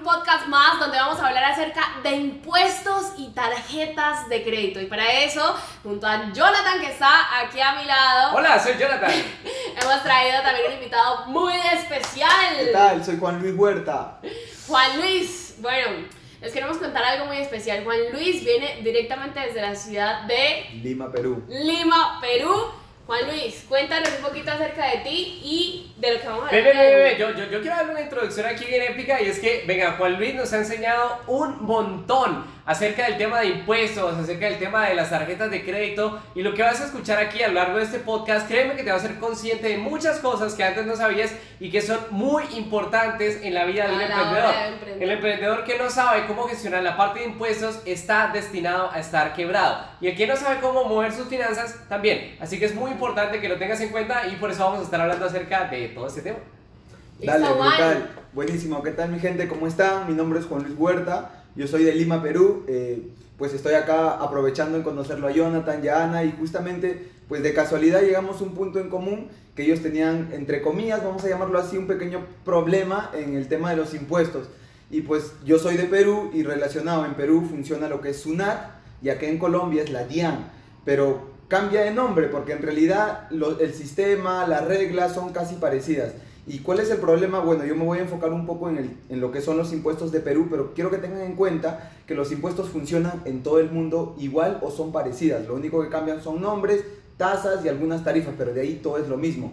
un podcast más donde vamos a hablar acerca de impuestos y tarjetas de crédito. Y para eso, junto a Jonathan que está aquí a mi lado. Hola, soy Jonathan. hemos traído también un invitado muy especial. ¿Qué tal? Soy Juan Luis Huerta. Juan Luis, bueno, les queremos contar algo muy especial. Juan Luis viene directamente desde la ciudad de Lima, Perú. Lima, Perú Juan Luis, cuéntanos un poquito acerca de ti y de lo que vamos a hablar. Yo, yo, yo quiero darle una introducción aquí bien épica y es que, venga, Juan Luis nos ha enseñado un montón acerca del tema de impuestos, acerca del tema de las tarjetas de crédito y lo que vas a escuchar aquí a lo largo de este podcast, créeme que te va a hacer consciente de muchas cosas que antes no sabías y que son muy importantes en la vida de un emprendedor. El emprendedor que no sabe cómo gestionar la parte de impuestos está destinado a estar quebrado. Y el que no sabe cómo mover sus finanzas también. Así que es muy importante que lo tengas en cuenta y por eso vamos a estar hablando acerca de todo este tema. Dale, brutal. Buenísimo. ¿Qué tal mi gente? ¿Cómo están? Mi nombre es Juan Luis Huerta. Yo soy de Lima, Perú. Eh, pues estoy acá aprovechando en conocerlo a Jonathan y a Ana y justamente pues de casualidad llegamos a un punto en común que ellos tenían, entre comillas, vamos a llamarlo así, un pequeño problema en el tema de los impuestos. Y pues yo soy de Perú y relacionado en Perú funciona lo que es SUNAT y acá en Colombia es la DIAN. Pero cambia de nombre porque en realidad el sistema, las reglas son casi parecidas. ¿Y cuál es el problema? Bueno, yo me voy a enfocar un poco en, lo que son los impuestos de Perú, pero quiero que tengan en cuenta que los impuestos funcionan en todo el mundo igual o son parecidas. Lo único que cambian son nombres, tasas y algunas tarifas, pero de ahí todo es lo mismo.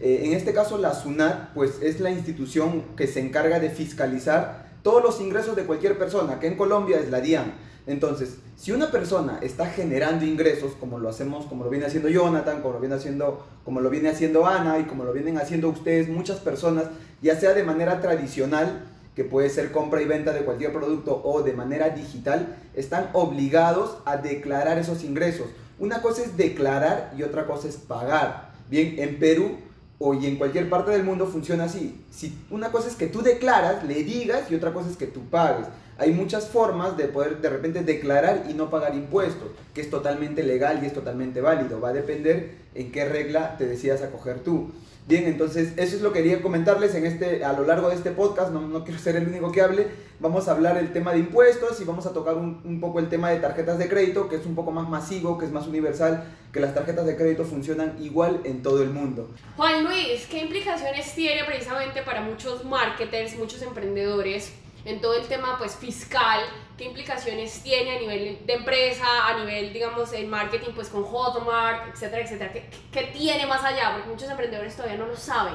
Eh, en este caso, la SUNAT pues, es la institución que se encarga de fiscalizar todos los ingresos de cualquier persona, que en Colombia es la DIAN. Entonces, si una persona está generando ingresos, como lo hacemos, como lo viene haciendo Jonathan, como lo viene haciendo, como lo viene haciendo Ana y como lo vienen haciendo ustedes, muchas personas, ya sea de manera tradicional, que puede ser compra y venta de cualquier producto o de manera digital, están obligados a declarar esos ingresos. Una cosa es declarar y otra cosa es pagar. Bien, en Perú o y en cualquier parte del mundo funciona así. Si una cosa es que tú declaras, le digas y otra cosa es que tú pagues hay muchas formas de poder de repente declarar y no pagar impuestos, que es totalmente legal y es totalmente válido. Va a depender en qué regla te decidas acoger tú. Bien, entonces eso es lo que quería comentarles en este, a lo largo de este podcast, no, no quiero ser el único que hable, vamos a hablar el tema de impuestos y vamos a tocar un, un, poco el tema de tarjetas de crédito, que es un poco más masivo, que es más universal, que las tarjetas de crédito funcionan igual en todo el mundo. Juan Luis, ¿qué implicaciones tiene precisamente para muchos marketers, muchos emprendedores? En todo el tema pues fiscal, qué implicaciones tiene a nivel de empresa, a nivel, digamos, el marketing pues con Hotmart, etcétera, etcétera, qué, qué tiene más allá, porque muchos emprendedores todavía no lo saben.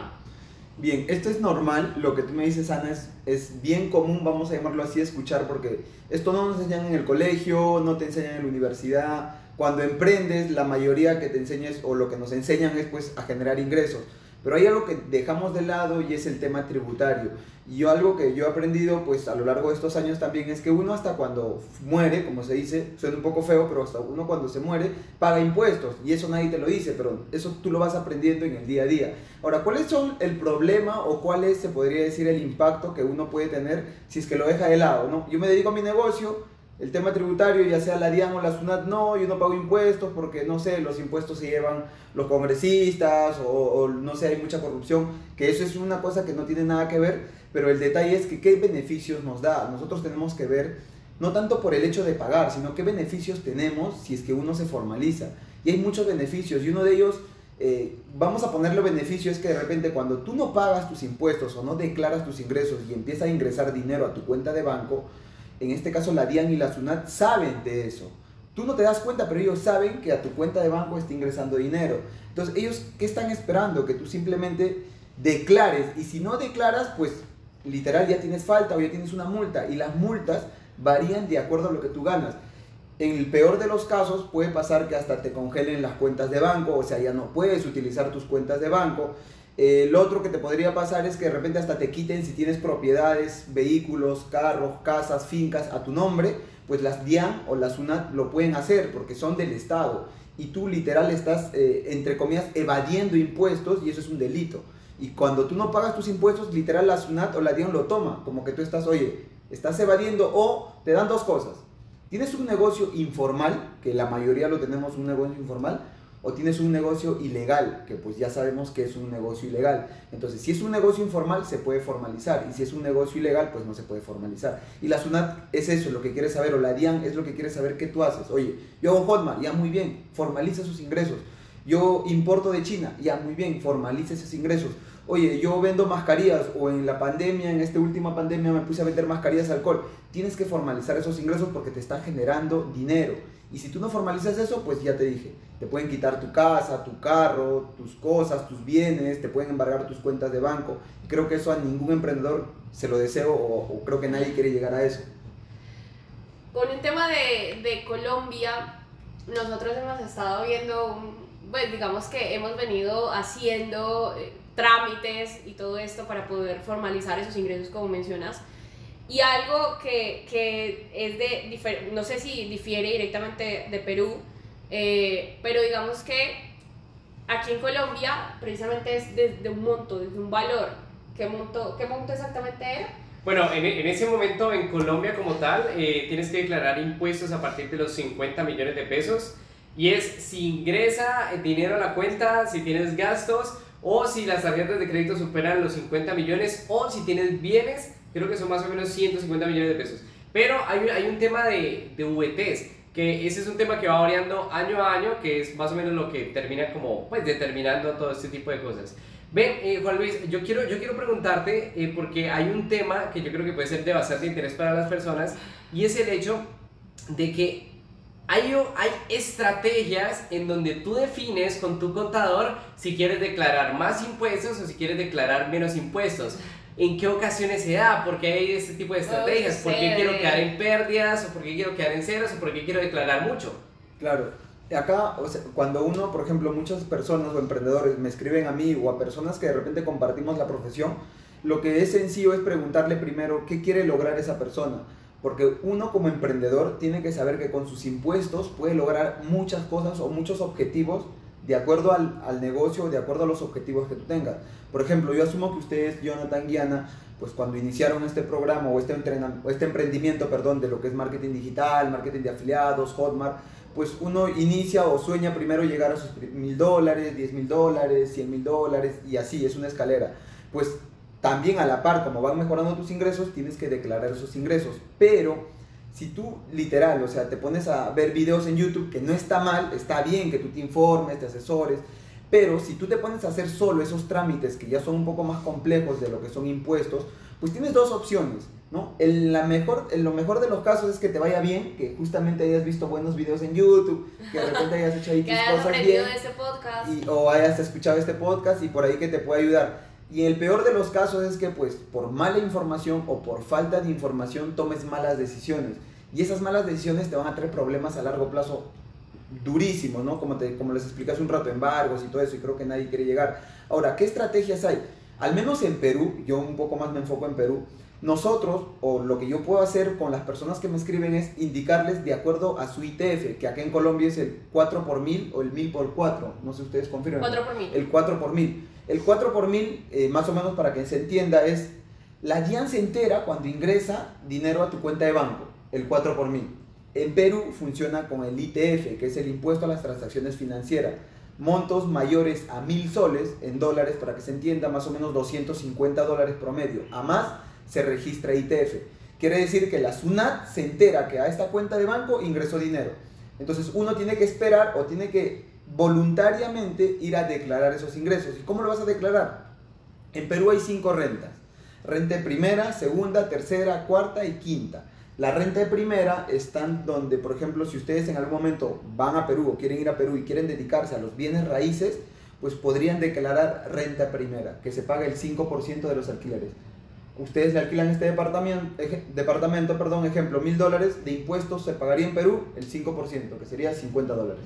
Bien, esto es normal, lo que tú me dices, Ana, es, es bien común, vamos a llamarlo así, escuchar, porque esto no nos enseñan en el colegio, no te enseñan en la universidad. Cuando emprendes, la mayoría que te enseñas o lo que nos enseñan es pues a generar ingresos. Pero hay algo que dejamos de lado y es el tema tributario. Y yo algo que yo he aprendido pues a lo largo de estos años también es que uno hasta cuando muere, como se dice, suena un poco feo, pero hasta uno cuando se muere paga impuestos. Y eso nadie te lo dice, pero eso tú lo vas aprendiendo en el día a día. Ahora, ¿cuáles son el problema o cuál es, se podría decir, el impacto que uno puede tener si es que lo deja de lado? ¿no? Yo me dedico a mi negocio, el tema tributario, ya sea la DIAN o la SUNAT, no, yo no pago impuestos porque, no sé, los impuestos se llevan los congresistas o, no sé, hay mucha corrupción, que eso es una cosa que no tiene nada que ver, pero el detalle es que qué beneficios nos da. Nosotros tenemos que ver, no tanto por el hecho de pagar, sino qué beneficios tenemos si es que uno se formaliza. Y hay muchos beneficios y uno de ellos... Eh, vamos a ponerle beneficio es que de repente cuando tú no pagas tus impuestos o no declaras tus ingresos y empieza a ingresar dinero a tu cuenta de banco, en este caso la DIAN y la SUNAT, saben de eso. Tú no te das cuenta, pero ellos saben que a tu cuenta de banco está ingresando dinero. Entonces, ellos, ¿qué están esperando? Que tú simplemente declares. Y si no declaras, pues literal ya tienes falta o ya tienes una multa. Y las multas varían de acuerdo a lo que tú ganas. En el peor de los casos puede pasar que hasta te congelen las cuentas de banco, o sea, ya no puedes utilizar tus cuentas de banco. Lo otro que te podría pasar es que de repente hasta te quiten si tienes propiedades, vehículos, carros, casas, fincas a tu nombre, pues las DIAN o las UNAT lo pueden hacer porque son del Estado. Y tú literal estás, eh, entre comillas, evadiendo impuestos y eso es un delito. Y cuando tú no pagas tus impuestos, literal la SUNAT o la DIAN lo toma, como que tú estás, oye, estás evadiendo o te dan dos cosas. Tienes un negocio informal, que la mayoría lo tenemos un negocio informal, o tienes un negocio ilegal, que pues ya sabemos que es un negocio ilegal. Entonces, si es un negocio informal, se puede formalizar, y si es un negocio ilegal, pues no se puede formalizar. Y la SUNAT es eso, lo que quiere saber, o la DIAN es lo que quiere saber qué tú haces. Oye, yo hago Hotmart, ya muy bien, formaliza sus ingresos. Yo importo de China, ya muy bien, formaliza esos ingresos. Oye, yo vendo mascarillas o en la pandemia, en esta última pandemia me puse a vender mascarillas alcohol. Tienes que formalizar esos ingresos porque te está generando dinero. Y si tú no formalizas eso, pues ya te dije, te pueden quitar tu casa, tu carro, tus cosas, tus bienes, te pueden embargar tus cuentas de banco. Creo que eso a ningún emprendedor se lo deseo o, creo que nadie quiere llegar a eso. Con el tema de, de Colombia, nosotros hemos estado viendo, pues digamos que hemos venido haciendo eh, trámites y todo esto para poder formalizar esos ingresos como mencionas. Y algo que, que es de, no sé si difiere directamente de Perú, eh, pero digamos que aquí en Colombia precisamente es desde un monto, desde un valor. ¿Qué monto, qué monto exactamente era? Bueno, en, en, ese momento en Colombia como tal, eh, tienes que declarar impuestos a partir de los 50 millones de pesos. Y es si ingresa dinero a la cuenta, si tienes gastos, o si las tarjetas de crédito superan los 50 millones, o si tienes bienes, creo que son más o menos 150 millones de pesos. Pero hay, hay un tema de, de VTs, que ese es un tema que va variando año a año, que es más o menos lo que termina como, pues, determinando todo este tipo de cosas. Ven, eh, Juan Luis, yo quiero, yo quiero preguntarte, eh, porque hay un tema que yo creo que puede ser de bastante interés para las personas, y es el hecho de que hay, hay estrategias en donde tú defines con tu contador si quieres declarar más impuestos o si quieres declarar menos impuestos. ¿En qué ocasiones se da? ¿Por qué hay este tipo de estrategias? ¿Por qué quiero quedar en pérdidas? ¿O por qué quiero quedar en ceros? ¿O por qué quiero declarar mucho? Claro. Acá, o sea, cuando uno, por ejemplo, muchas personas o emprendedores me escriben a mí o a personas que de repente compartimos la profesión, lo que es sencillo es preguntarle primero qué quiere lograr esa persona porque uno como emprendedor tiene que saber que con sus impuestos puede lograr muchas cosas o muchos objetivos de acuerdo al, al negocio, de acuerdo a los objetivos que tú tengas. Por ejemplo, yo asumo que ustedes, Jonathan Guiana, pues cuando iniciaron este programa o este, o este emprendimiento, perdón, de lo que es marketing digital, marketing de afiliados, Hotmart, pues uno inicia o sueña primero llegar a sus mil dólares, diez mil dólares, cien mil dólares y así, es una escalera. Pues también a la par, como van mejorando tus ingresos, tienes que declarar esos ingresos. Pero si tú literal, o sea, te pones a ver videos en YouTube, que no está mal, está bien que tú te informes, te asesores, pero si tú te pones a hacer solo esos trámites que ya son un poco más complejos de lo que son impuestos, pues tienes dos opciones, ¿no? En, la mejor, en lo mejor de los casos es que te vaya bien, que justamente hayas visto buenos videos en YouTube, que de repente hayas hecho ahí tus cosas bien. De este podcast. Y, o hayas escuchado este podcast y por ahí que te pueda ayudar. Y el peor de los casos es que pues por mala información o por falta de información tomes malas decisiones. Y esas malas decisiones te van a traer problemas a largo plazo durísimos, ¿no? Como, te, como les expliqué hace un rato, embargos y todo eso, y creo que nadie quiere llegar. Ahora, ¿qué estrategias hay? Al menos en Perú, yo un poco más me enfoco en Perú, nosotros, o lo que yo puedo hacer con las personas que me escriben es indicarles de acuerdo a su ITF, que acá en Colombia es el 4 por 1000 o el 1000 por 4, no sé ustedes confirman. 4 por 1000. El 4 por 1000. El 4 por 1000, eh, más o menos para que se entienda, es la se entera cuando ingresa dinero a tu cuenta de banco, el 4 por 1000. En Perú funciona con el ITF, que es el impuesto a las transacciones financieras. Montos mayores a 1000 soles en dólares, para que se entienda, más o menos 250 dólares promedio. A más, se registra ITF. Quiere decir que la SUNAT se entera que a esta cuenta de banco ingresó dinero. Entonces uno tiene que esperar o tiene que voluntariamente ir a declarar esos ingresos. ¿Y cómo lo vas a declarar? En Perú hay cinco rentas. Renta primera, segunda, tercera, cuarta y quinta. La renta de primera están donde, por ejemplo, si ustedes en algún momento van a Perú o quieren ir a Perú y quieren dedicarse a los bienes raíces, pues podrían declarar renta primera, que se paga el 5% de los alquileres. Ustedes le alquilan este departamento, departamento perdón, ejemplo, mil dólares de impuestos se pagaría en Perú el 5%, que sería 50 dólares.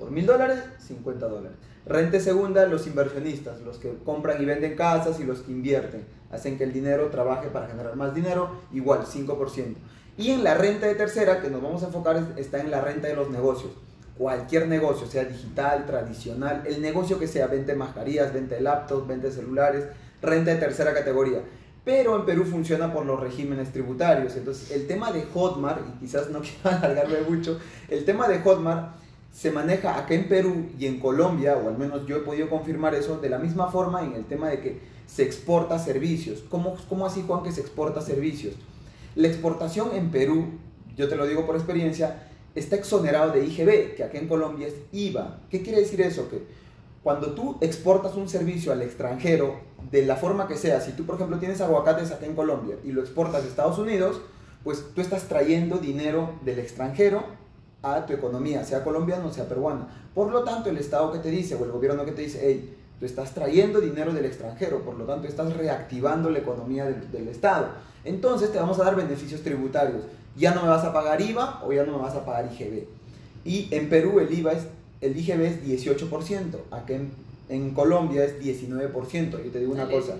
Por mil dólares, 50 dólares. Rente segunda, los inversionistas, los que compran y venden casas y los que invierten. Hacen que el dinero trabaje para generar más dinero, igual, 5%. Y en la renta de tercera, que nos vamos a enfocar, está en la renta de los negocios. Cualquier negocio, sea digital, tradicional, el negocio que sea, vende mascarillas, vende laptops, vende celulares, renta de tercera categoría. Pero en Perú funciona por los regímenes tributarios. Entonces, el tema de Hotmart, y quizás no quiero alargarme mucho, el tema de Hotmart se maneja acá en Perú y en Colombia, o al menos yo he podido confirmar eso, de la misma forma en el tema de que se exporta servicios. ¿Cómo, cómo así, Juan, que se exporta servicios? La exportación en Perú, yo te lo digo por experiencia, está exonerado de IGB, que acá en Colombia es IVA. ¿Qué quiere decir eso? Que cuando tú exportas un servicio al extranjero, de la forma que sea, si tú por ejemplo tienes aguacates acá en Colombia y lo exportas a Estados Unidos, pues tú estás trayendo dinero del extranjero a tu economía, sea colombiana o sea peruana. Por lo tanto, el Estado que te dice o el gobierno que te dice, hey, tú estás trayendo dinero del extranjero, por lo tanto estás reactivando la economía del, del Estado. Entonces te vamos a dar beneficios tributarios. Ya no me vas a pagar IVA o ya no me vas a pagar IGB. Y en Perú el IVA es, el IGB es 18%, acá en, en Colombia es 19%. Yo te digo una cosa,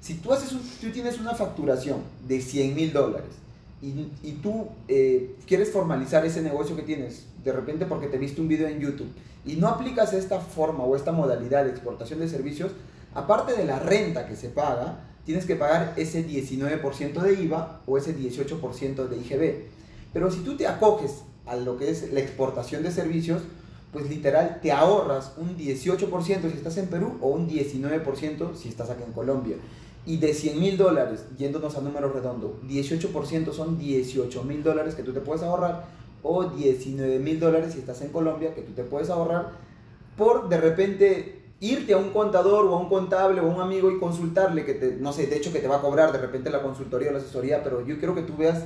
si tú, haces un- tú tienes una facturación de 100 mil dólares y, y tú eh, quieres formalizar ese negocio que tienes, de repente porque te viste un video en YouTube y no aplicas esta forma o esta modalidad de exportación de servicios, aparte de la renta que se paga, tienes que pagar ese 19% de IVA o ese 18% de IGB. Pero si tú te acoges a lo que es la exportación de servicios, pues literal te ahorras un 18% si estás en Perú o un 19% si estás acá en Colombia. Y de 100 mil dólares, yéndonos a números redondos, 18% son 18 mil dólares que tú te puedes ahorrar o 19 mil dólares si estás en Colombia que tú te puedes ahorrar por de repente irte a un contador o a un contable o a un amigo y consultarle que no sé, de hecho que te va a cobrar de repente la consultoría o la asesoría, pero yo quiero que tú veas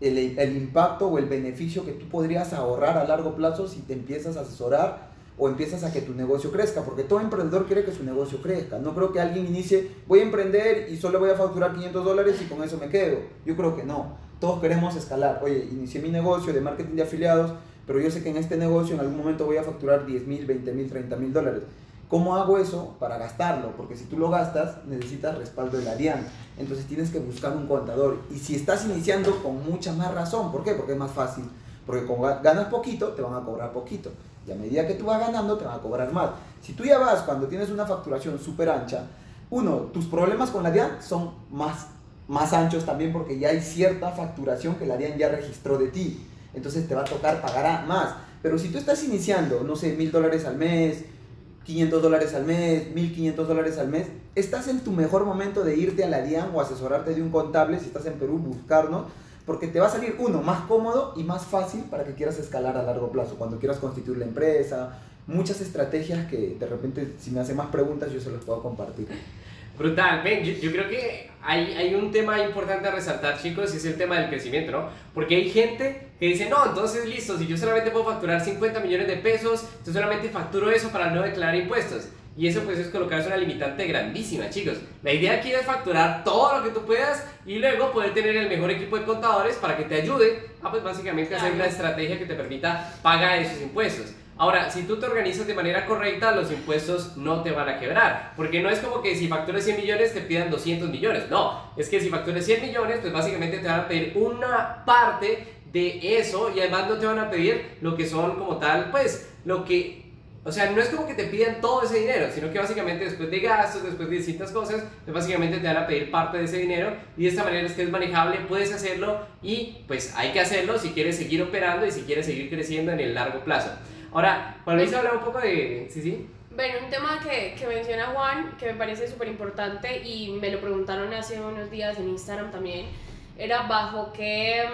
el, el impacto o el beneficio que tú podrías ahorrar a largo plazo si te empiezas a asesorar o empiezas a que tu negocio crezca, porque todo emprendedor quiere que su negocio crezca. No creo que alguien inicie, voy a emprender y solo voy a facturar 500 dólares y con eso me quedo. Yo creo que no. Todos queremos escalar. Oye, inicié mi negocio de marketing de afiliados, pero yo sé que en este negocio en algún momento voy a facturar 10 mil, 20 mil, 30 mil dólares. ¿Cómo hago eso? Para gastarlo, porque si tú lo gastas, necesitas respaldo de la DIAN. Entonces tienes que buscar un contador. Y si estás iniciando, con mucha más razón. ¿Por qué? Porque es más fácil. Porque ga- ganas poquito, te van a cobrar poquito. Y a medida que tú vas ganando, te van a cobrar más. Si tú ya vas cuando tienes una facturación súper ancha, uno, tus problemas con la DIAN son más, más anchos también porque ya hay cierta facturación que la DIAN ya registró de ti. Entonces te va a tocar pagar más. Pero si tú estás iniciando, no sé, mil dólares al mes, 500 dólares al mes, 1500 dólares al mes, estás en tu mejor momento de irte a la DIAN o asesorarte de un contable si estás en Perú, buscarnos, porque te va a salir uno más cómodo y más fácil para que quieras escalar a largo plazo, cuando quieras constituir la empresa, muchas estrategias que de repente si me hacen más preguntas yo se los puedo compartir. Brutal, ven, yo, yo creo que hay, hay un tema importante a resaltar, chicos, y es el tema del crecimiento, ¿no? Porque hay gente que dice, no, entonces listo, si yo solamente puedo facturar 50 millones de pesos, yo solamente facturo eso para no declarar impuestos. Y eso pues es colocarse una limitante grandísima, chicos. La idea aquí es facturar todo lo que tú puedas y luego poder tener el mejor equipo de contadores para que te ayude a pues básicamente hacer una estrategia que te permita pagar esos impuestos. Ahora, si tú te organizas de manera correcta, los impuestos no te van a quebrar. Porque no es como que si facturas 100 millones te pidan 200 millones. No, es que si facturas 100 millones, pues básicamente te van a pedir una parte de eso y además no te van a pedir lo que son como tal, pues lo que... O sea, no es como que te pidan todo ese dinero, sino que básicamente después de gastos, después de distintas cosas, pues básicamente te van a pedir parte de ese dinero y de esta manera es que es manejable, puedes hacerlo y pues hay que hacerlo si quieres seguir operando y si quieres seguir creciendo en el largo plazo. Ahora, Juan Luis habla un poco de... Sí, sí. Bueno, un tema que, que menciona Juan, que me parece súper importante y me lo preguntaron hace unos días en Instagram también, era bajo qué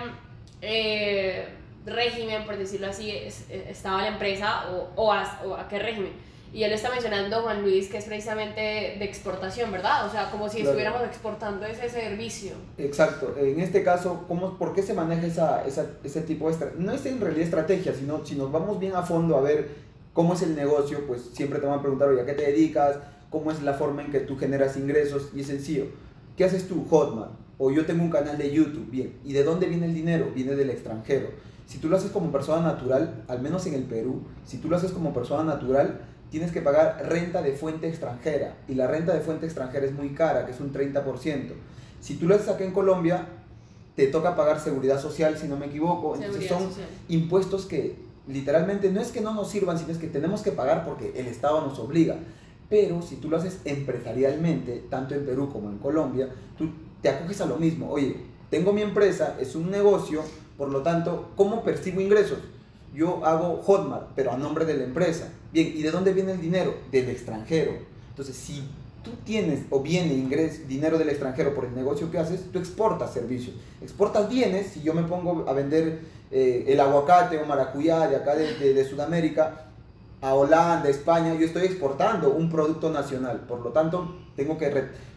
eh, régimen, por decirlo así, es- eh, estaba la empresa o, o, a, o a qué régimen. Y él está mencionando, Juan Luis, que es precisamente de exportación, ¿verdad? O sea, como si Claro. estuviéramos exportando ese servicio. Exacto. En este caso, ¿cómo, ¿por qué se maneja esa, esa- ese tipo de? No es en realidad estrategia, sino si nos vamos bien a fondo a ver cómo es el negocio, pues siempre te van a preguntar, oye, ¿a qué te dedicas? ¿Cómo es la forma en que tú generas ingresos? Y es sencillo. ¿Qué haces tú, Hotmart? O yo tengo un canal de YouTube, bien. ¿Y de dónde viene el dinero? Viene del extranjero. Si tú lo haces como persona natural, al menos en el Perú, si tú lo haces como persona natural, tienes que pagar renta de fuente extranjera. Y la renta de fuente extranjera es muy cara, que es un 30%. Si tú lo haces acá en Colombia, te toca pagar seguridad social, si no me equivoco. Entonces Seguridad son social. impuestos que literalmente no es que no nos sirvan, sino es que tenemos que pagar porque el Estado nos obliga. Pero si tú lo haces empresarialmente, tanto en Perú como en Colombia, tú te acoges a lo mismo. Oye, tengo mi empresa, es un negocio, por lo tanto, ¿cómo percibo ingresos? yo hago Hotmart, pero a nombre de la empresa. Bien, ¿y de dónde viene el dinero? Del extranjero. Entonces, si tú tienes o viene ingres, dinero del extranjero por el negocio que haces, tú exportas servicios. Exportas bienes, si yo me pongo a vender eh, el aguacate o maracuyá de acá de, Sudamérica a Holanda, España, yo estoy exportando un producto nacional. Por lo tanto, tengo que,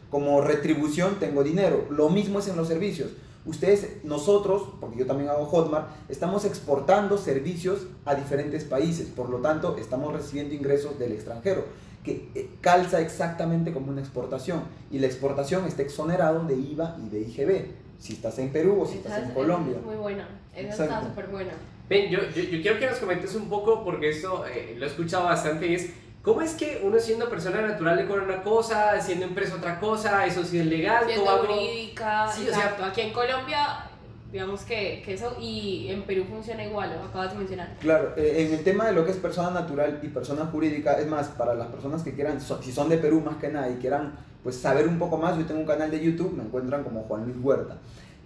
como retribución, tengo dinero. Lo mismo es en los servicios. Ustedes, nosotros, porque yo también hago Hotmart, estamos exportando servicios a diferentes países. Por lo tanto, estamos recibiendo ingresos del extranjero que eh, calza exactamente como una exportación. Y la exportación está exonerado de IVA y de IGB. Si estás en Perú o si estás en Colombia. Es muy buena, esa está súper buena. Ven, yo, yo, yo, quiero que nos comentes un poco, porque esto eh, lo he escuchado bastante, y es ¿Cómo es que uno siendo persona natural le cobra una cosa, siendo empresa otra cosa, eso sí es legal? Siendo jurídica, sí, o sea, aquí en Colombia digamos que, que, eso, y en Perú funciona igual, lo acabas de mencionar. Claro, eh, en el tema de lo que es persona natural y persona jurídica, es más, para las personas que quieran, si son de Perú más que nada y quieran pues saber un poco más, yo tengo un canal de YouTube, me encuentran como Juan Luis Huerta.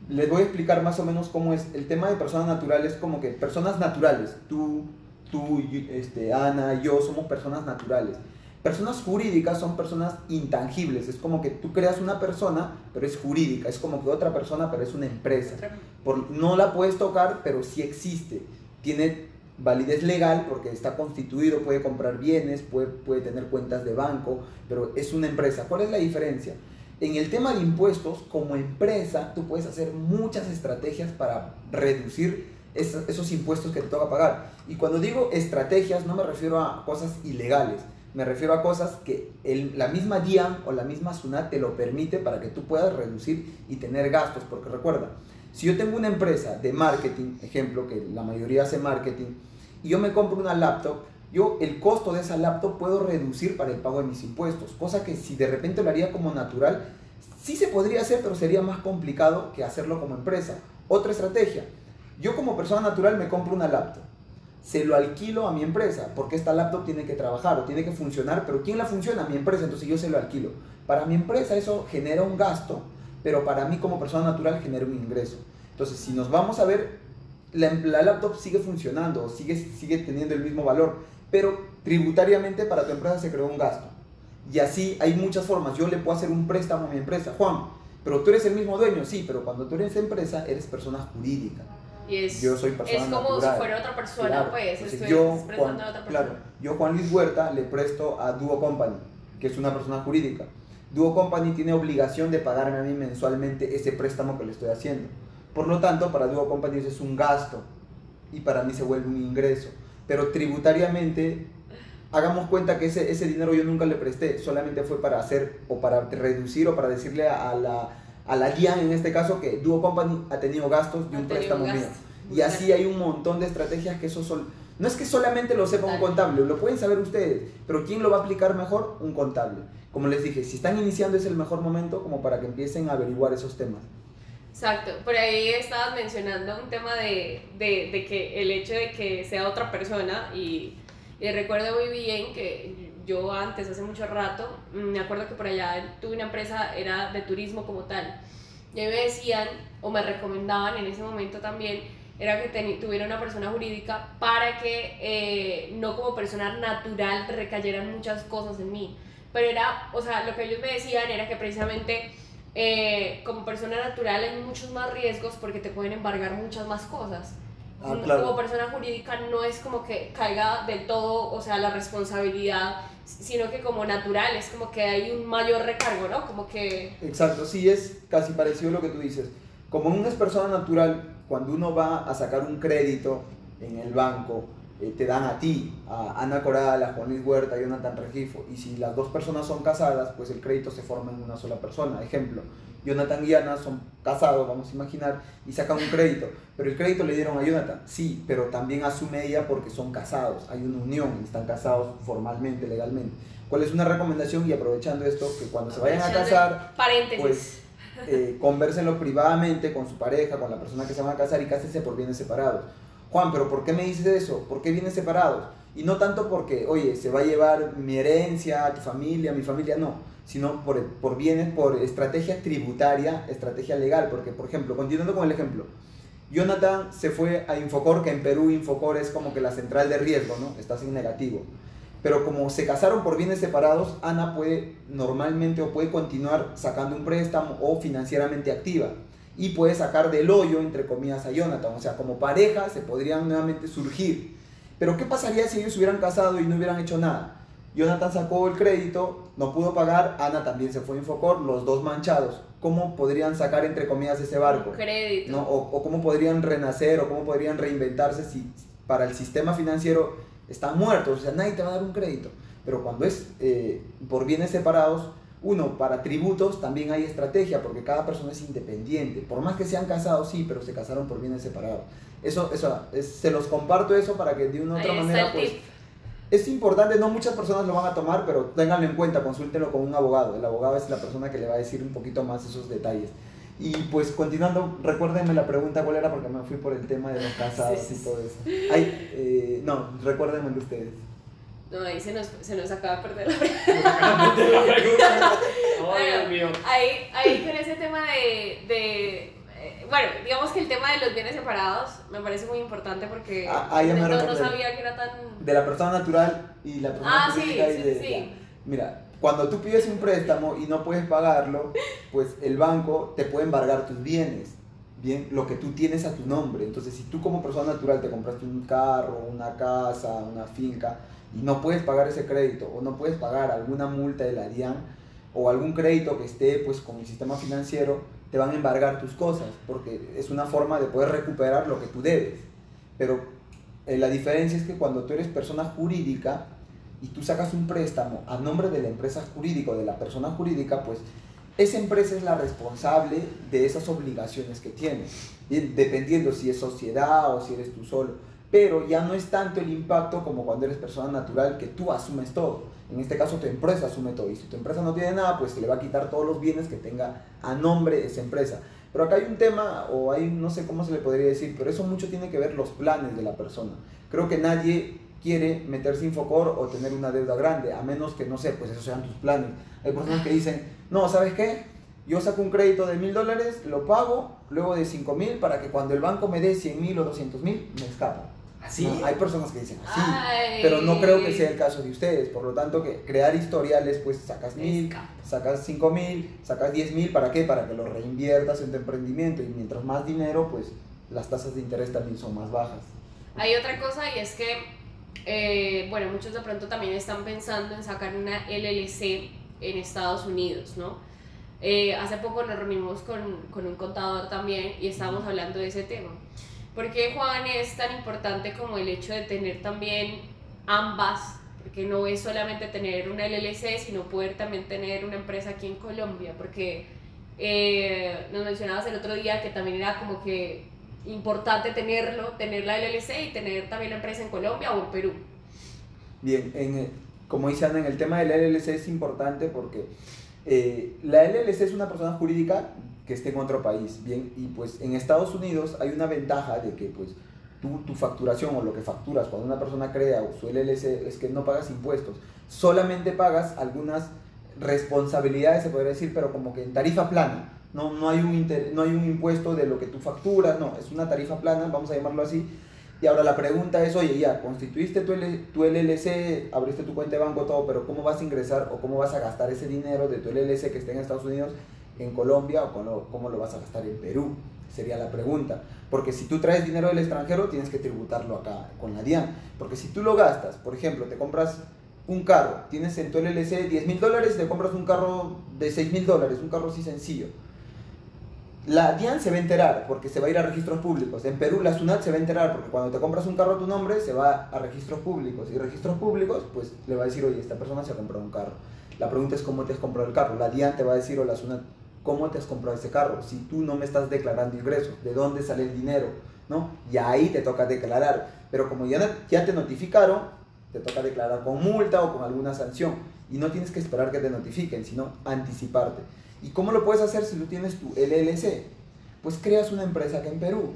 Les voy a explicar más o menos cómo es el tema de persona natural, es como que personas naturales, tú, tú, este, Ana, yo somos personas naturales. Personas jurídicas son personas intangibles, es como que tú creas una persona, pero es jurídica, es como que otra persona, pero es una empresa. Por, no la puedes tocar, pero sí existe. Tiene validez legal porque está constituido, puede comprar bienes, puede, puede tener cuentas de banco, pero es una empresa. ¿Cuál es la diferencia? En el tema de impuestos, como empresa, tú puedes hacer muchas estrategias para reducir esos impuestos que te toca pagar. Y cuando digo estrategias, no me refiero a cosas ilegales me refiero a cosas que el, la misma DIAN o la misma SUNAT te lo permite para que tú puedas reducir y tener gastos. Porque recuerda, si yo tengo una empresa de marketing, ejemplo, que la mayoría hace marketing, y yo me compro una laptop, yo el costo de esa laptop puedo reducir para el pago de mis impuestos. Cosa que si de repente lo haría como natural, sí se podría hacer, pero sería más complicado que hacerlo como empresa. Otra estrategia, yo como persona natural me compro una laptop se lo alquilo a mi empresa, porque esta laptop tiene que trabajar o tiene que funcionar, pero ¿quién la funciona? Mi empresa, entonces yo se lo alquilo. Para mi empresa eso genera un gasto, pero para mí como persona natural genera un ingreso. Entonces, si nos vamos a ver, la, laptop sigue funcionando, sigue, sigue teniendo el mismo valor, pero tributariamente para tu empresa se creó un gasto. Y así hay muchas formas. Yo le puedo hacer un préstamo a mi empresa. Juan, pero tú eres el mismo dueño, sí, pero cuando tú eres empresa, eres persona jurídica es, yo soy persona es como si fuera otra persona, pues. Estoy yo, Juan, a otra persona. Claro, yo, Juan Luis Huerta, le presto a Duo Company, que es una persona jurídica. Duo Company tiene obligación de pagarme a mí mensualmente ese préstamo que le estoy haciendo. Por lo tanto, para Duo Company eso es un gasto y para mí se vuelve un ingreso. Pero tributariamente, hagamos cuenta que ese, ese dinero yo nunca le presté, solamente fue para hacer o para reducir o para decirle a la a la DIAN en este caso que Duo Company ha tenido gastos de un préstamo mío. Y así hay un montón de estrategias que eso son... No es que solamente lo sepa un contable, lo pueden saber ustedes, pero ¿quién lo va a aplicar mejor? Un contable. Como les dije, si están iniciando es el mejor momento como para que empiecen a averiguar esos temas. Exacto, por ahí estabas mencionando un tema de, de, de que el hecho de que sea otra persona y, y recuerdo muy bien que yo antes, hace mucho rato, me acuerdo que por allá tuve una empresa, era de turismo como tal, y me decían, o me recomendaban en ese momento también, era que tuviera una persona jurídica para que eh, no como persona natural recayeran muchas cosas en mí. Pero era, o sea, lo que ellos me decían era que precisamente eh, como persona natural hay muchos más riesgos porque te pueden embargar muchas más cosas. Ah, como persona jurídica no es como que caiga del todo, o sea, la responsabilidad sino que como natural, es como que hay un mayor recargo, ¿no? Como que... Exacto, sí, es casi parecido a lo que tú dices. Como es persona natural, cuando uno va a sacar un crédito en el banco, eh, te dan a ti, a Ana Coral, a Juan Luis Huerta, a Jonathan Regifo, y si las dos personas son casadas, pues el crédito se forma en una sola persona. Ejemplo, Jonathan y Ana son casados, vamos a imaginar, y sacan un crédito. Pero el crédito le dieron a Jonathan, sí, pero también asume ella porque son casados, hay una unión, están casados formalmente, legalmente. ¿Cuál es una recomendación? Y aprovechando esto, que cuando se vayan a casar, pues eh, conversenlo privadamente con su pareja, con la persona que se van a casar y cásense por bienes separados. Juan, pero ¿por qué me dices eso? ¿Por qué bienes separados? Y no tanto porque, oye, se va a llevar mi herencia, tu familia, mi familia, no sino por, por bienes, por estrategia tributaria, estrategia legal. Porque, por ejemplo, continuando con el ejemplo, Jonathan se fue a Infocor, que en Perú Infocor es como que la central de riesgo, ¿no? Estás en negativo. Pero como se casaron por bienes separados, Ana puede normalmente o puede continuar sacando un préstamo o financieramente activa. Y puede sacar del hoyo, entre comillas, a Jonathan. O sea, como pareja se podrían nuevamente surgir. Pero ¿qué pasaría si ellos hubieran casado y no hubieran hecho nada? Jonathan sacó el crédito, no pudo pagar, Ana también se fue a Infocor, los dos manchados. ¿Cómo podrían sacar, entre comillas, ese barco? Crédito. ¿no? O, o cómo podrían renacer o cómo podrían reinventarse si para el sistema financiero están muertos, o sea, nadie te va a dar un crédito. Pero cuando es eh, por bienes separados, uno, para tributos también hay estrategia, porque cada persona es independiente. Por más que sean casados, sí, pero se casaron por bienes separados. Eso, eso es- se los comparto eso para que de una u otra manera, pues, es importante, no muchas personas lo van a tomar, pero ténganlo en cuenta, consúltenlo con un abogado. El abogado es la persona que le va a decir un poquito más esos detalles. Y pues continuando, recuérdenme la pregunta cuál era porque me fui por el tema de los casados Sí, sí, y todo eso. Ay, eh, no, recuérdenmelo ustedes. No, ahí se nos, se nos acaba de perder la pregunta. Oh, Dios mío. Ahí, ahí con ese tema de, de eh, bueno, digamos que el tema de los bienes separados me parece muy importante porque Ah, ah, no, no sabía que era tan... De la persona natural y la persona Ah, sí, jurídica y sí, de- sí. ya. Mira, cuando tú pides un préstamo y no puedes pagarlo, pues el banco te puede embargar tus bienes, bien, lo que tú tienes a tu nombre. Entonces, si tú como persona natural te compraste un carro, una casa, una finca y no puedes pagar ese crédito o no puedes pagar alguna multa de la DIAN o algún crédito que esté pues con el sistema financiero, te van a embargar tus cosas porque es una forma de poder recuperar lo que tú debes. Pero eh, la diferencia es que cuando tú eres persona jurídica y tú sacas un préstamo a nombre de la empresa jurídica o de la persona jurídica, pues esa empresa es la responsable de esas obligaciones que tiene, dependiendo si es sociedad o si eres tú solo. Pero ya no es tanto el impacto como cuando eres persona natural que tú asumes todo. En este caso tu empresa asume todo y si tu empresa no tiene nada, pues se le va a quitar todos los bienes que tenga a nombre esa empresa. Pero acá hay un tema, o hay, no sé cómo se le podría decir, pero eso mucho tiene que ver los planes de la persona. Creo que nadie quiere meterse en Focor o tener una deuda grande, a menos que, no sé, pues esos sean tus planes. Hay personas que dicen, no, ¿sabes qué? Yo saco un crédito de mil dólares, lo pago, luego de cinco mil, para que cuando el banco me dé cien mil o doscientos mil, me escapo. ¿Así? No, hay personas que dicen así. Ay. Pero no creo que sea el caso de ustedes. Por lo tanto, que crear historiales, pues sacas mil, sacas cinco mil, sacas diez mil, ¿para qué? Para que lo reinviertas en tu emprendimiento. Y mientras más dinero, pues las tasas de interés también son más bajas. Hay otra cosa y es que, eh, bueno, muchos de pronto también están pensando en sacar una LLC en Estados Unidos, ¿no? Eh, hace poco nos reunimos con, con un contador también y estábamos hablando de ese tema. ¿Por qué, Juan, es tan importante como el hecho de tener también ambas? Porque no es solamente tener una LLC, sino poder también tener una empresa aquí en Colombia. Porque eh, nos mencionabas el otro día que también era como que importante tenerlo, tener la LLC y tener también la empresa en Colombia o en Perú. Bien, en, el- como dice Ana, en el tema del LLC es importante porque eh, la LLC es una persona jurídica que esté en otro país, bien, y pues en Estados Unidos hay una ventaja de que pues tú, tu facturación o lo que facturas cuando una persona crea su LLC es que no pagas impuestos, solamente pagas algunas responsabilidades, se podría decir, pero como que en tarifa plana. No, no, hay un no hay un impuesto de lo que tú facturas, no, es una tarifa plana, vamos a llamarlo así, y ahora la pregunta es, oye, ya, constituiste tu LLC, abriste tu cuenta de banco, todo, pero ¿cómo vas a ingresar o cómo vas a gastar ese dinero de tu LLC que está en Estados Unidos, en Colombia o cómo, lo vas a gastar en Perú? Sería la pregunta. Porque si tú traes dinero del extranjero, tienes que tributarlo acá con la DIAN. Porque si tú lo gastas, por ejemplo, te compras un carro, tienes en tu LLC 10 mil dólares te compras un carro de 6 mil dólares, un carro así sencillo. La DIAN se va a enterar porque se va a ir a registros públicos. En Perú la SUNAT se va a enterar porque cuando te compras un carro a tu nombre se va a registros públicos. Y registros públicos pues le va a decir, oye, esta persona se ha comprado un carro. La pregunta es cómo te has comprado el carro. La DIAN te va a decir o la SUNAT, ¿cómo te has comprado ese carro? Si tú no me estás declarando ingresos, ¿de dónde sale el dinero? ¿No? Y ahí te toca declarar. Pero como ya, ya te notificaron, te toca declarar con multa o con alguna sanción. Y no tienes que esperar que te notifiquen, sino anticiparte. ¿Y cómo lo puedes hacer si tú tienes tu LLC? Pues creas una empresa acá en Perú,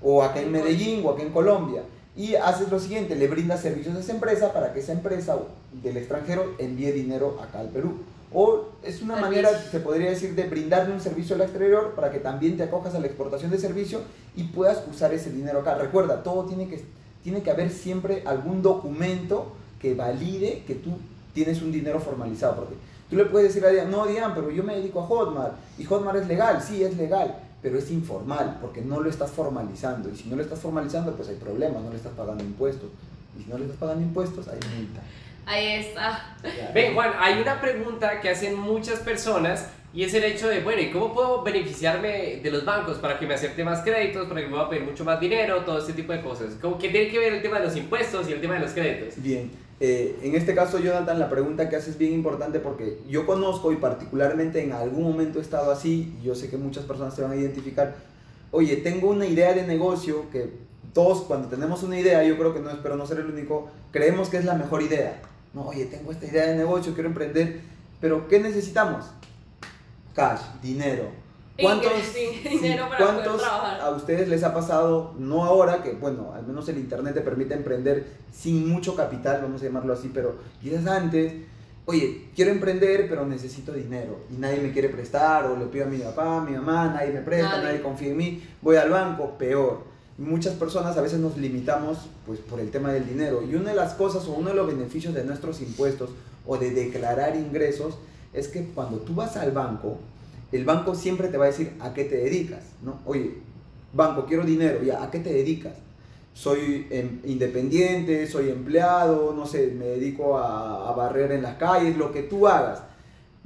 o acá en Medellín, o acá en Colombia. Y haces lo siguiente, le brindas servicios a esa empresa para que esa empresa del extranjero envíe dinero acá al Perú. O es una manera, se podría decir, de brindarle un servicio al exterior para que también te acojas a la exportación de servicio y puedas usar ese dinero acá. Recuerda, todo tiene que, tiene que haber siempre algún documento que valide que tú tienes un dinero formalizado. Porque tú le puedes decir a Dian, no, Dian, pero yo me dedico a Hotmart y Hotmart es legal, sí, es legal, pero es informal porque no lo estás formalizando. Y si no lo estás formalizando, pues hay problemas, no le estás pagando impuestos. Y si no le estás pagando impuestos, hay multa. Ahí está. Ven, Juan, hay una pregunta que hacen muchas personas y es el hecho de, bueno, ¿y cómo puedo beneficiarme de los bancos para que me acepte más créditos, para que me va a pedir mucho más dinero, todo este tipo de cosas? ¿Cómo que tiene que ver el tema de los impuestos y el tema de los créditos? Bien, eh, en este caso, Jonathan, la pregunta que haces es bien importante porque yo conozco y particularmente en algún momento he estado así, y yo sé que muchas personas se van a identificar. Oye, tengo una idea de negocio que todos cuando tenemos una idea, yo creo que no espero no ser el único, creemos que es la mejor idea. No, oye, tengo esta idea de negocio, quiero emprender, pero ¿qué necesitamos? Cash, dinero. ¿Cuántos, sí, dinero para poder cuántos trabajar. a ustedes les ha pasado, no ahora, que bueno, al menos el internet te permite emprender sin mucho capital, vamos a llamarlo así, pero quizás antes, oye, quiero emprender, pero necesito dinero y nadie me quiere prestar, o le pido a mi papá, a mi mamá, nadie me presta, Nadie. nadie, confía en mí, voy al banco, peor. Muchas personas a veces nos limitamos pues, por el tema del dinero y una de las cosas o uno de los beneficios de nuestros impuestos o de declarar ingresos es que cuando tú vas al banco, el banco siempre te va a decir a qué te dedicas, ¿no? Oye, banco, quiero dinero, ya, ¿a qué te dedicas? Soy em, independiente, soy empleado, no sé, me dedico a, a barrer en las calles, lo que tú hagas.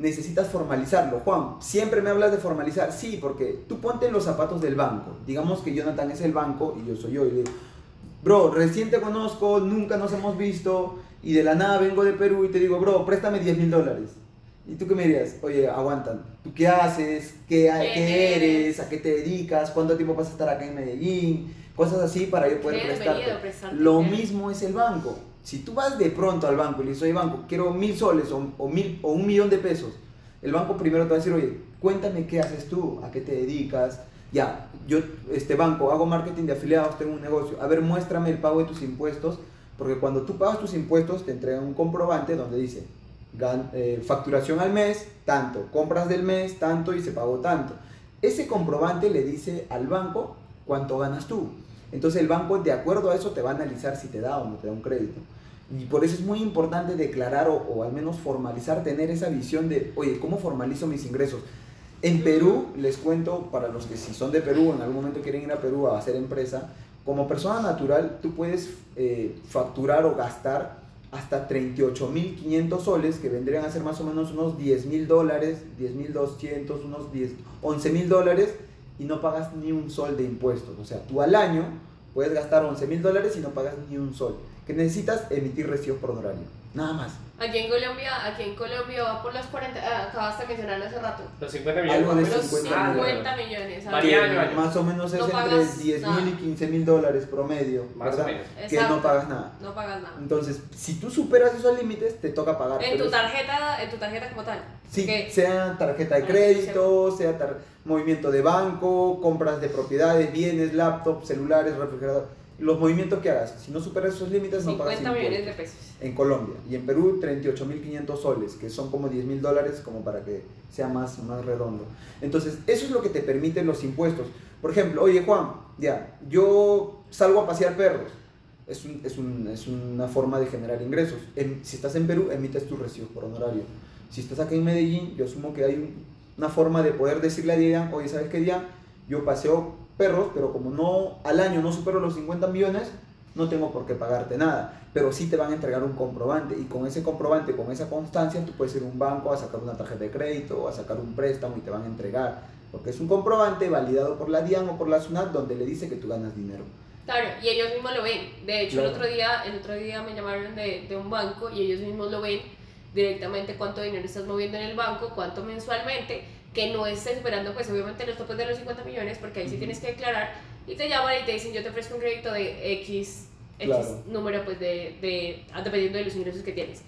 Necesitas formalizarlo. Juan, siempre me hablas de formalizar. Sí, porque tú ponte en los zapatos del banco. Digamos que Jonathan es el banco y yo soy yo. Y le digo, bro, recién te conozco, nunca nos hemos visto y de la nada vengo de Perú y te digo, bro, préstame 10 mil dólares. ¿Y tú qué me dirías? Oye, aguantan. ¿Tú qué haces? ¿Qué, ¿Quién qué eres? ¿A qué te dedicas? ¿Cuánto tiempo vas a estar acá en Medellín? Cosas así para yo poder prestarte. Lo mismo es el banco. Si tú vas de pronto al banco y le dices, oye, banco, quiero mil soles o, o mil, o un millón de pesos, el banco primero te va a decir, oye, cuéntame qué haces tú, a qué te dedicas. Ya, yo, este banco, hago marketing de afiliados, tengo un negocio. A ver, muéstrame el pago de tus impuestos, porque cuando tú pagas tus impuestos te entregan un comprobante donde dice, eh, facturación al mes, tanto, compras del mes, tanto y se pagó tanto. Ese comprobante le dice al banco cuánto ganas tú. Entonces el banco, de acuerdo a eso, te va a analizar si te da o no te da un crédito. Y por eso es muy importante declarar o, o al menos formalizar, tener esa visión de, oye, ¿cómo formalizo mis ingresos? En Perú, les cuento, para los que si son de Perú en algún momento quieren ir a Perú a hacer empresa, como persona natural tú puedes eh, facturar o gastar hasta 38.500 soles, que vendrían a ser más o menos unos 10.000 dólares, 10.200, unos 10, 11.000 dólares, y no pagas ni un sol de impuestos. O sea, tú al año puedes gastar 11.000 dólares y no pagas ni un sol. Que necesitas emitir recibos por honorario. Nada más. Aquí en Colombia, aquí en Colombia va por los 40, ah, acabaste de mencionarlo hace rato. Los 50 millones. Algo de más o Los menos. 50 Ah, millones. 50 millones. más o menos es No entre pagas 10 mil y 15 mil dólares promedio. Más o menos. Que Exacto. no pagas nada. No pagas nada. Entonces, si tú superas esos límites, te toca pagar. En tu es- tarjeta, en tu tarjeta como tal. Sí, sea tarjeta de Ah, crédito, sea tar- movimiento de banco, compras de propiedades, bienes, laptops, celulares, refrigerador. Los movimientos que hagas, si no superas esos límites, no pagas 50 millones de pesos. En Colombia. Y en Perú, 38.500 soles, que son como 10 mil dólares, como para que sea más, más redondo. Entonces, eso es lo que te permiten los impuestos. Por ejemplo, oye Juan, ya, yo salgo a pasear perros. Es, un- es, un- es una forma de generar ingresos. En- si estás en Perú, emites tu recibo por honorario. Si estás aquí en Medellín, yo asumo que hay un- una forma de poder decirle a Dian, oye, ¿sabes qué, Dian? Yo paseo perros, pero como no al año no supero los 50 millones, no tengo por qué pagarte nada. Pero sí te van a entregar un comprobante y con ese comprobante, con esa constancia, tú puedes ir a un banco a sacar una tarjeta de crédito o a sacar un préstamo y te van a entregar. Porque es un comprobante validado por la DIAN o por la SUNAT donde le dice que tú ganas dinero. Claro, y ellos mismos lo ven. De hecho, el otro día, el otro día me llamaron de, de un banco y ellos mismos lo ven directamente cuánto dinero estás moviendo en el banco, cuánto mensualmente, que no estés esperando pues obviamente los topes de los 50 millones, porque ahí sí tienes que declarar, y te llaman y te dicen yo te ofrezco un crédito de X, X Claro. número pues de, de, dependiendo de los ingresos que tienes.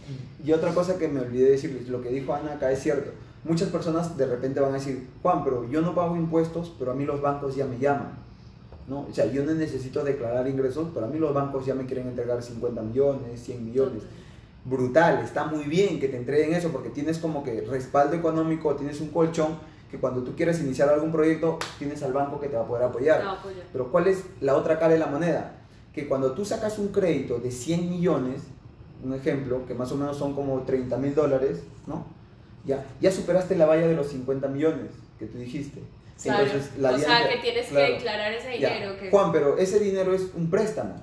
Y otra cosa que me olvidé decirles, lo que dijo Ana acá es cierto. Muchas personas de repente van a decir, Juan, pero yo no pago impuestos, pero a mí los bancos ya me llaman. ¿no? O sea, yo no necesito declarar ingresos, pero a mí los bancos ya me quieren entregar 50 millones, 100 millones. Brutal, está muy bien que te entreguen eso porque tienes como que respaldo económico, tienes un colchón que cuando tú quieres iniciar algún proyecto tienes al banco que te va a poder apoyar. No. Pero ¿cuál es la otra cara de la moneda? Que cuando tú sacas un crédito de 100 millones, un ejemplo, que más o menos son como 30 mil dólares, ¿no? Ya, ya superaste la valla de los 50 millones que tú dijiste. Claro. la o sea, que tienes claro. que declarar ese Ya. dinero. Que... Juan, pero ese dinero es un préstamo.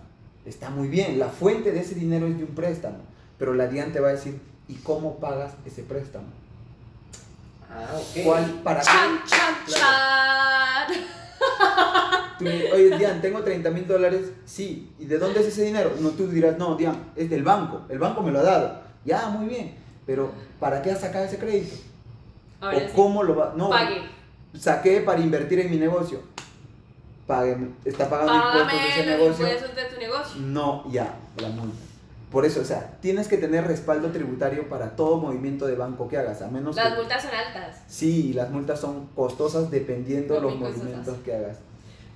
Está muy bien, la fuente de ese dinero es de un préstamo. Pero la DIAN te va a decir, ¿y cómo pagas ese préstamo? Ah, ok. ¿Cuál para qué? ¡Chan, chan, Claro. chan! Tú Oye, Dian, tengo 30 mil dólares. Sí. ¿Y de dónde es ese dinero? No, tú dirás, no, Dian, es del banco. El banco me lo ha dado. Ya, muy bien. Pero, ¿para qué has sacado ese crédito? Ahora ¿O sí. cómo lo va? No, Pague. saqué para invertir en mi negocio. Pague, está pagando impuestos de ese Págame los negocio. impuestos de tu negocio. No, ya, la multa. Por eso, o sea, tienes que tener respaldo tributario para todo movimiento de banco que hagas, a menos Las que... multas son altas. Sí, las multas son costosas dependiendo Son los muy costosas. movimientos que hagas.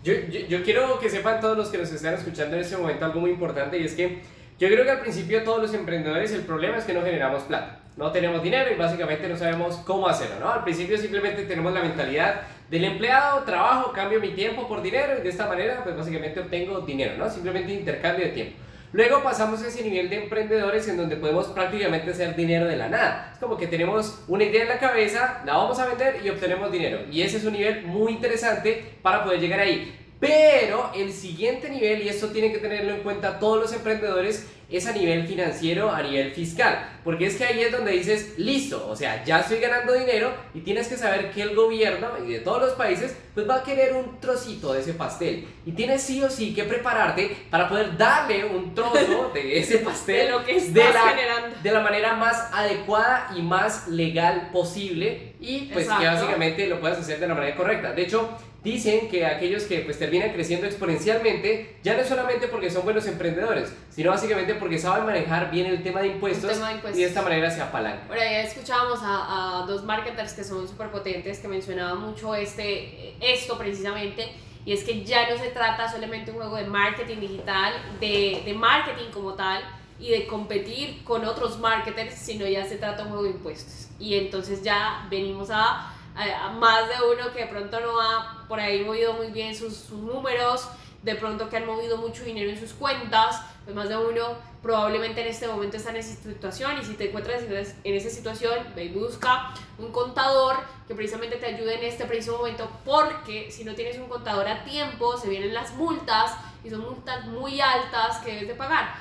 Yo, yo, yo quiero que sepan todos los que nos están escuchando en este momento algo muy importante y es que yo creo que al principio todos los emprendedores el problema es que no generamos plata. No tenemos dinero y básicamente no sabemos cómo hacerlo, ¿no? Al principio simplemente tenemos la mentalidad del empleado, trabajo, cambio mi tiempo por dinero y de esta manera pues básicamente obtengo dinero, ¿no? Simplemente intercambio de tiempo. Luego pasamos a ese nivel de emprendedores en donde podemos prácticamente hacer dinero de la nada. Es como que tenemos una idea en la cabeza, la vamos a vender y obtenemos dinero. Y ese es un nivel muy interesante para poder llegar ahí. Pero el siguiente nivel, y esto tienen que tenerlo en cuenta todos los emprendedores, es a nivel financiero, a nivel fiscal. Porque es que ahí es donde dices, listo, o sea, ya estoy ganando dinero y tienes que saber que el gobierno y de todos los países pues va a querer un trocito de ese pastel. Y tienes sí o sí que prepararte para poder darle un trozo de ese pastel De lo que de la, generando. de la manera más adecuada y más legal posible y pues que Exacto. básicamente lo puedas hacer de la manera correcta. De hecho, dicen que aquellos que pues terminan creciendo exponencialmente ya no es solamente porque son buenos emprendedores, sino básicamente porque saben manejar bien el tema de impuestos, tema de impuestos. y de esta manera se apalancan. Por ahí escuchábamos a, a dos marketers que son súper potentes que mencionaban mucho este, esto precisamente. Y es que ya no se trata solamente un juego de marketing digital, de, de marketing como tal y de competir con otros marketers, sino ya se trata un juego de impuestos. Y entonces ya venimos a, a más de uno que de pronto no ha por ahí movido muy bien sus, sus números, de pronto que han movido mucho dinero en sus cuentas, pues más de uno probablemente en este momento está en esa situación y si te encuentras en esa situación, ve y busca un contador que precisamente te ayude en este preciso momento porque si no tienes un contador a tiempo, se vienen las multas y son multas muy altas que debes de pagar.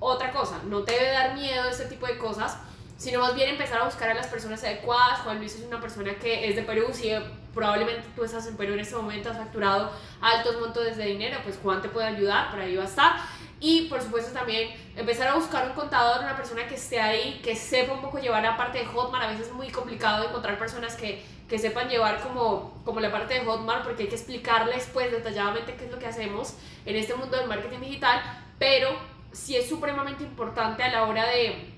Otra cosa, no te debe dar miedo este tipo de cosas, sino más bien empezar a buscar a las personas adecuadas. Juan Luis es una persona que es de Perú, si probablemente tú estás en Perú en este momento, has facturado altos montos de dinero, pues Juan te puede ayudar, por ahí va a estar. Y por supuesto también empezar a buscar un contador, una persona que esté ahí, que sepa un poco llevar la parte de Hotmart. A veces es muy complicado encontrar personas que, que sepan llevar como, como la parte de Hotmart porque hay que explicarles pues detalladamente qué es lo que hacemos en este mundo del marketing digital, pero sí es supremamente importante a la hora de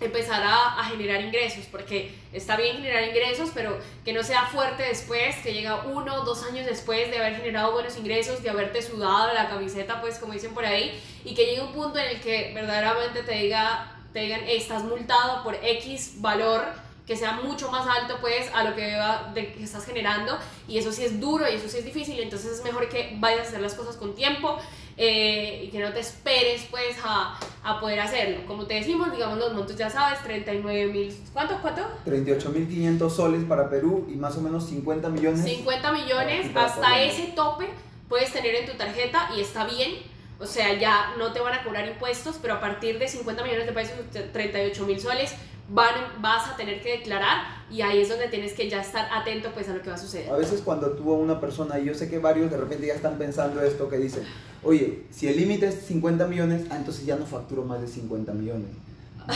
empezar a, a generar ingresos, porque está bien generar ingresos, pero que no sea fuerte después, que llega uno dos años después de haber generado buenos ingresos, de haberte sudado la camiseta, pues como dicen por ahí, y que llegue un punto en el que verdaderamente te, diga, te digan, "Eh, estás multado por X valor, que sea mucho más alto pues a lo que, de, que estás generando, y eso sí es duro y eso sí es difícil, entonces es mejor que vayas a hacer las cosas con tiempo, eh, y que no te esperes pues a, a poder hacerlo. Como te decimos, digamos los montos ya sabes, 39 mil, ¿cuánto? ¿Cuánto? 38.500 soles para Perú y más o menos 50 millones. 50 millones, hasta ese tope puedes tener en tu tarjeta y está bien. O sea, ya no te van a cobrar impuestos, pero a partir de 50 millones de pesos, 38 mil soles, van, vas a tener que declarar y ahí es donde tienes que ya estar atento pues a lo que va a suceder. A veces cuando tú a una persona, y yo sé que varios de repente ya están pensando esto, que dicen, oye, si el límite es 50 millones, ah, entonces ya no facturo más de 50 millones.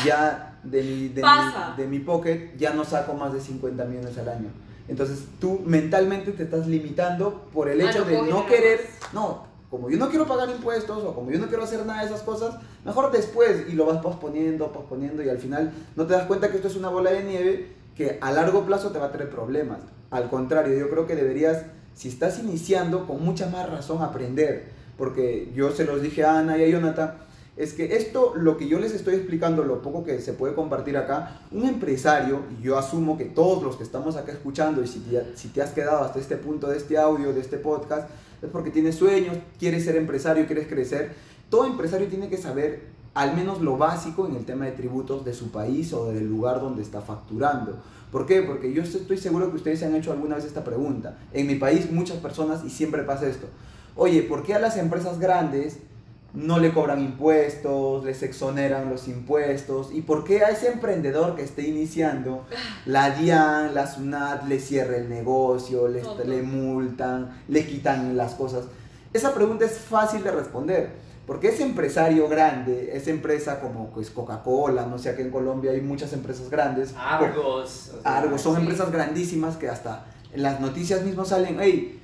Ya de mi, de, mi, de mi pocket ya no saco más de 50 millones al año. Entonces tú mentalmente te estás limitando por el Ah, hecho no de no querer, no, como yo no quiero pagar impuestos o como yo no quiero hacer nada de esas cosas, mejor después y lo vas posponiendo, posponiendo y al final no te das cuenta que esto es una bola de nieve que a largo plazo te va a traer problemas. Al contrario, yo creo que deberías, si estás iniciando, con mucha más razón aprender. Porque yo se los dije a Ana y a Jonathan, es que esto, lo que yo les estoy explicando, lo poco que se puede compartir acá, un empresario, y yo asumo que todos los que estamos acá escuchando, y si te, si te has quedado hasta este punto de este audio, de este podcast, es porque tienes sueños, quieres ser empresario, quieres crecer. Todo empresario tiene que saber al menos lo básico en el tema de tributos de su país o del lugar donde está facturando. ¿Por qué? Porque yo estoy seguro que ustedes se han hecho alguna vez esta pregunta. En mi país muchas personas, y siempre pasa esto, oye, ¿por qué a las empresas grandes no le cobran impuestos, les exoneran los impuestos. ¿Y por qué a ese emprendedor que esté iniciando, la DIAN, la SUNAT le cierra el negocio, le, le multan, le quitan las cosas? Esa pregunta es fácil de responder. Porque ese empresario grande, esa empresa como pues, Coca-Cola, no sé, aquí en Colombia hay muchas empresas grandes. Argos. Argos, son empresas grandísimas que hasta en las noticias mismas salen, hey,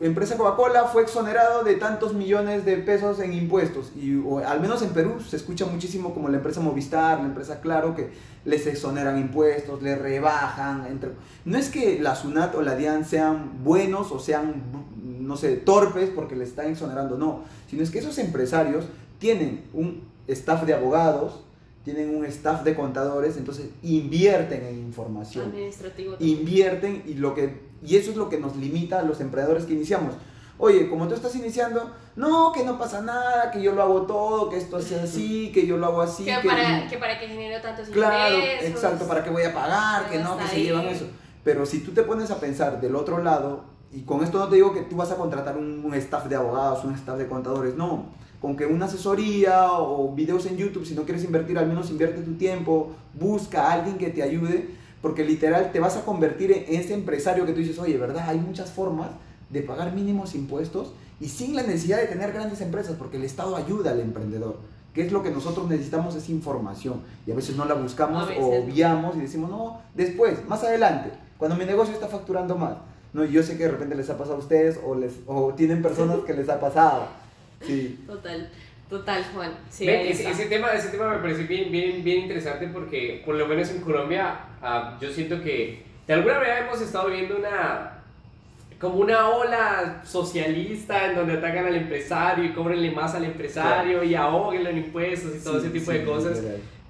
empresa Coca-Cola fue exonerado de tantos millones de pesos en impuestos. Y al menos en Perú se escucha muchísimo como la empresa Movistar, la empresa Claro, que les exoneran impuestos, les rebajan. Entre... No es que la SUNAT o la DIAN sean buenos o sean, no sé, torpes porque les están exonerando, no. Sino es que esos empresarios tienen un staff de abogados, tienen un staff de contadores, entonces invierten en información. Administrativo. Invierten y lo que y eso es lo que nos limita a los emprendedores que iniciamos. Oye, como tú estás iniciando, no, que no pasa nada, que yo lo hago todo, que esto es así, que yo lo hago así. Que, para, que para que genere tantos Claro, exacto, para que voy a pagar, que no, que se llevan eso. Pero si tú te pones a pensar del otro lado, y con esto no te digo que tú vas a contratar un, un staff de abogados, un staff de contadores, no. Con que una asesoría o videos en YouTube, si no quieres invertir, al menos invierte tu tiempo, busca a alguien que te ayude porque literal te vas a convertir en ese empresario que tú dices, oye, ¿verdad? Hay muchas formas de pagar mínimos impuestos y sin la necesidad de tener grandes empresas, porque el Estado ayuda al emprendedor. ¿Qué es lo que nosotros necesitamos? Es información. Y a veces no la buscamos o obviamos y decimos, no, después, más adelante, cuando mi negocio está facturando más. No, yo sé que de repente les ha pasado a ustedes o, les, o tienen personas que les ha pasado. Sí. Total. Total, Juan. Sí, ese, tema, ese tema me parece bien, bien, bien interesante porque, por lo menos en Colombia, ah, yo siento que de alguna manera hemos estado viendo una como una ola socialista en donde atacan al empresario y cobrenle más al empresario y ahóguenlo en impuestos y todo ese tipo de cosas.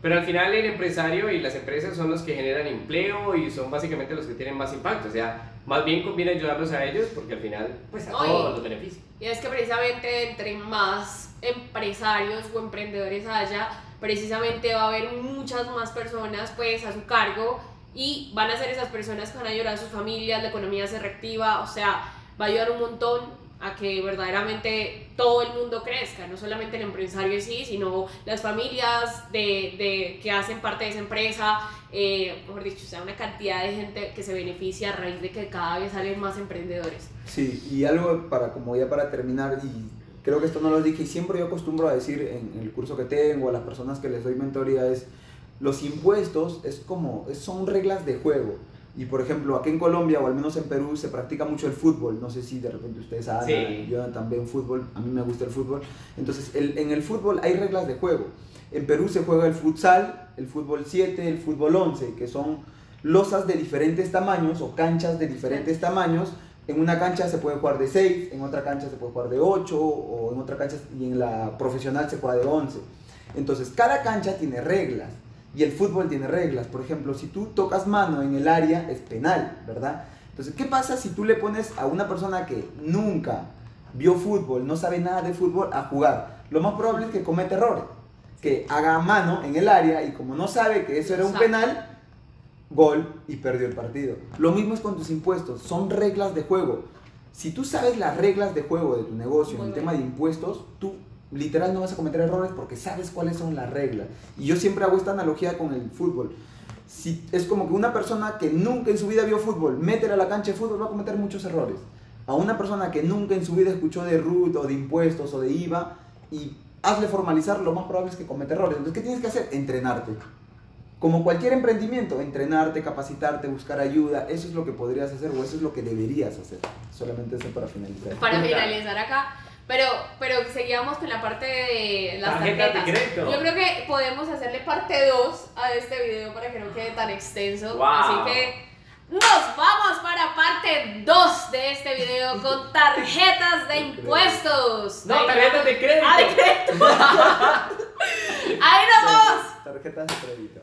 Pero al final el empresario y las empresas son los que generan empleo y son básicamente los que tienen más impacto. O sea, más bien conviene ayudarlos a ellos porque al final, pues a todos los beneficios. Y es que precisamente entre más empresarios o emprendedores haya, precisamente va a haber muchas más personas pues a su cargo y van a ser esas personas que van a ayudar a sus familias, la economía se reactiva, o sea, va a ayudar un montón a que verdaderamente todo el mundo crezca, no solamente el empresario en sí, sino las familias de, de que hacen parte de esa empresa, eh, mejor dicho, o sea, una cantidad de gente que se beneficia a raíz de que cada vez salen más emprendedores. Sí, y algo para, como ya para terminar, y creo que esto no lo dije, y siempre yo acostumbro a decir en, el curso que tengo, a las personas que les doy mentoría, es, los impuestos es como, son reglas de juego y por ejemplo, aquí en Colombia o al menos en Perú se practica mucho el fútbol. No sé si de repente ustedes saben, yo también fútbol, a mí me gusta el fútbol. Entonces, el, en el fútbol hay reglas de juego. En Perú se juega el futsal, el fútbol 7, el fútbol 11, que son losas de diferentes tamaños o canchas de diferentes tamaños. En una cancha se puede jugar de 6, en otra cancha se puede jugar de 8 o en otra cancha y en la profesional se juega de 11. Entonces, cada cancha tiene reglas. Y el fútbol tiene reglas. Por ejemplo, si tú tocas mano en el área, es penal, ¿verdad? Entonces, ¿qué pasa si tú le pones a una persona que nunca vio fútbol, no sabe nada de fútbol, a jugar? Lo más probable es que cometa errores. Que haga mano en el área y como no sabe que eso era un penal, gol y perdió el partido. Lo mismo es con tus impuestos, son reglas de juego. Si tú sabes las reglas de juego de tu negocio en el tema de impuestos, tú literal no vas a cometer errores porque sabes cuáles son las reglas. Y yo siempre hago esta analogía con el fútbol. Si es como que una persona que nunca en su vida vio fútbol, métela a la cancha de fútbol va a cometer muchos errores. A una persona que nunca en su vida escuchó de RUT o de impuestos o de IVA y hazle formalizar, lo más probable es que cometa errores. Entonces, ¿qué tienes que hacer? Entrenarte. Como cualquier emprendimiento, entrenarte, capacitarte, buscar ayuda, eso es lo que podrías hacer o eso es lo que deberías hacer. Solamente eso para finalizar. Para finalizar acá, pero, pero seguíamos con la parte de las tarjetas. Yo creo que podemos hacerle parte 2 a este video para que no quede tan extenso. Así que nos vamos para parte 2 de este video con tarjetas de impuestos. No, tarjetas de crédito. Ah, de crédito. ¡Ahí nos vamos! Tarjetas de crédito.